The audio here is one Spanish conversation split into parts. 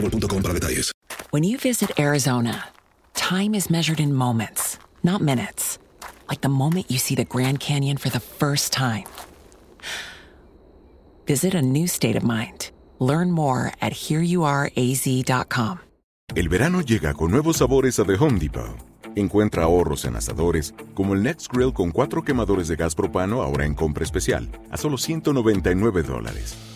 para detalles. When you visit Arizona, time is measured in moments, not minutes. Like the moment you see the Grand Canyon for the first time. Visit a new state of mind. Learn more at hereyouareaz.com. El verano llega con nuevos sabores a The Home Depot. Encuentra ahorros en asadores, como el Next Grill con cuatro quemadores de gas propano ahora en compra especial, a solo 199 dólares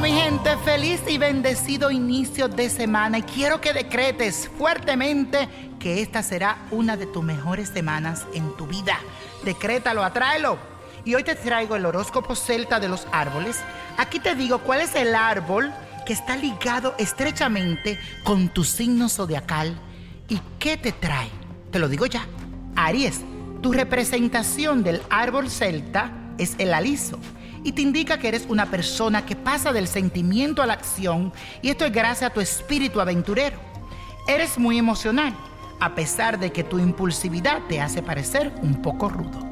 Mi gente, feliz y bendecido inicio de semana y quiero que decretes fuertemente que esta será una de tus mejores semanas en tu vida. Decrétalo, atráelo. Y hoy te traigo el horóscopo celta de los árboles. Aquí te digo cuál es el árbol que está ligado estrechamente con tu signo zodiacal y qué te trae. Te lo digo ya. Aries, tu representación del árbol celta es el aliso y te indica que eres una persona que pasa del sentimiento a la acción y esto es gracias a tu espíritu aventurero. Eres muy emocional, a pesar de que tu impulsividad te hace parecer un poco rudo.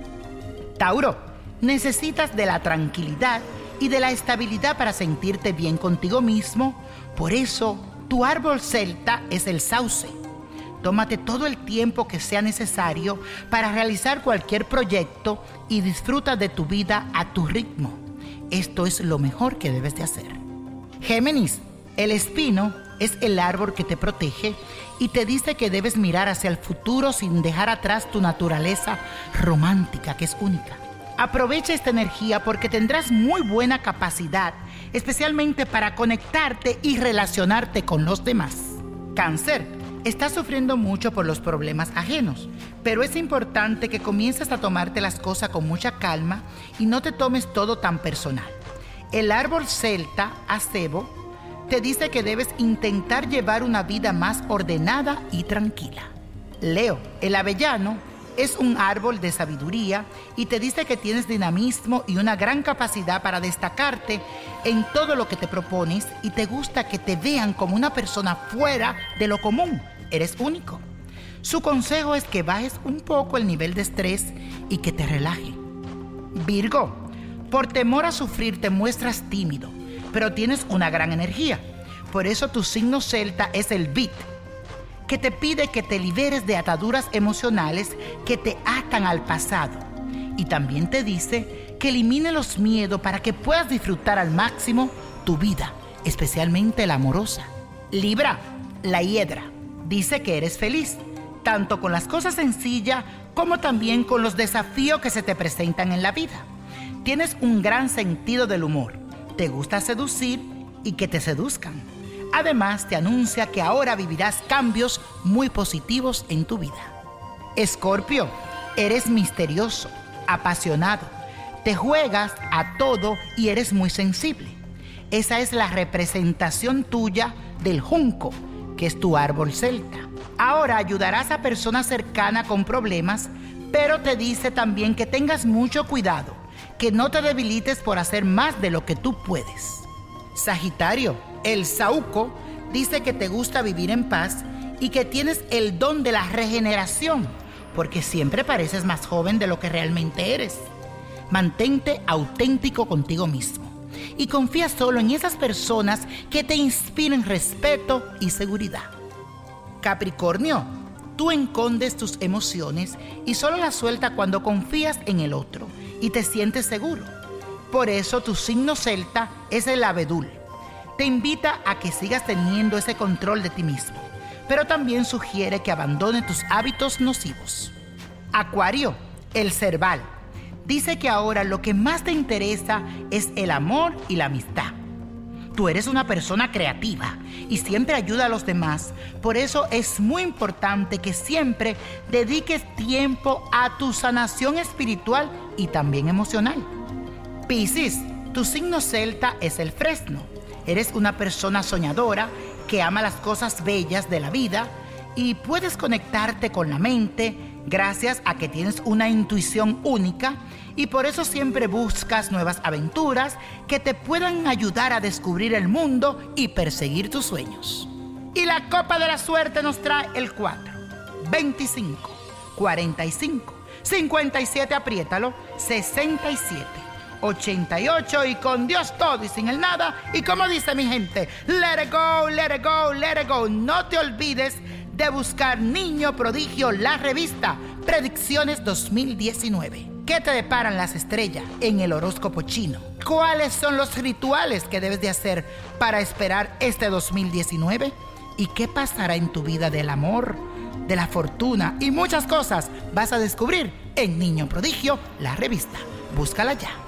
Tauro, necesitas de la tranquilidad y de la estabilidad para sentirte bien contigo mismo, por eso tu árbol celta es el sauce. Tómate todo el tiempo que sea necesario para realizar cualquier proyecto y disfruta de tu vida a tu ritmo. Esto es lo mejor que debes de hacer. Géminis, el espino es el árbol que te protege y te dice que debes mirar hacia el futuro sin dejar atrás tu naturaleza romántica que es única. Aprovecha esta energía porque tendrás muy buena capacidad, especialmente para conectarte y relacionarte con los demás. Cáncer Estás sufriendo mucho por los problemas ajenos, pero es importante que comiences a tomarte las cosas con mucha calma y no te tomes todo tan personal. El árbol celta, acebo, te dice que debes intentar llevar una vida más ordenada y tranquila. Leo, el avellano, es un árbol de sabiduría y te dice que tienes dinamismo y una gran capacidad para destacarte en todo lo que te propones y te gusta que te vean como una persona fuera de lo común. Eres único. Su consejo es que bajes un poco el nivel de estrés y que te relaje. Virgo, por temor a sufrir te muestras tímido, pero tienes una gran energía. Por eso tu signo celta es el beat que te pide que te liberes de ataduras emocionales que te atan al pasado. Y también te dice que elimine los miedos para que puedas disfrutar al máximo tu vida, especialmente la amorosa. Libra, la hiedra, dice que eres feliz, tanto con las cosas sencillas como también con los desafíos que se te presentan en la vida. Tienes un gran sentido del humor, te gusta seducir y que te seduzcan Además, te anuncia que ahora vivirás cambios muy positivos en tu vida. Escorpio, eres misterioso, apasionado, te juegas a todo y eres muy sensible. Esa es la representación tuya del junco, que es tu árbol celta. Ahora ayudarás a personas cercanas con problemas, pero te dice también que tengas mucho cuidado, que no te debilites por hacer más de lo que tú puedes. Sagitario, el Sauco dice que te gusta vivir en paz y que tienes el don de la regeneración, porque siempre pareces más joven de lo que realmente eres. Mantente auténtico contigo mismo y confía solo en esas personas que te inspiren respeto y seguridad. Capricornio, tú encondes tus emociones y solo las sueltas cuando confías en el otro y te sientes seguro. Por eso tu signo celta es el abedul. Te invita a que sigas teniendo ese control de ti mismo, pero también sugiere que abandone tus hábitos nocivos. Acuario, el cerval dice que ahora lo que más te interesa es el amor y la amistad. Tú eres una persona creativa y siempre ayuda a los demás. Por eso es muy importante que siempre dediques tiempo a tu sanación espiritual y también emocional. Piscis, tu signo celta es el fresno. Eres una persona soñadora que ama las cosas bellas de la vida y puedes conectarte con la mente gracias a que tienes una intuición única y por eso siempre buscas nuevas aventuras que te puedan ayudar a descubrir el mundo y perseguir tus sueños. Y la copa de la suerte nos trae el 4, 25, 45, 57, apriétalo, 67. 88 y con Dios todo y sin el nada. Y como dice mi gente, let it go, let it go, let it go. No te olvides de buscar Niño Prodigio, la revista Predicciones 2019. ¿Qué te deparan las estrellas en el horóscopo chino? ¿Cuáles son los rituales que debes de hacer para esperar este 2019? ¿Y qué pasará en tu vida del amor, de la fortuna y muchas cosas vas a descubrir en Niño Prodigio, la revista? Búscala ya.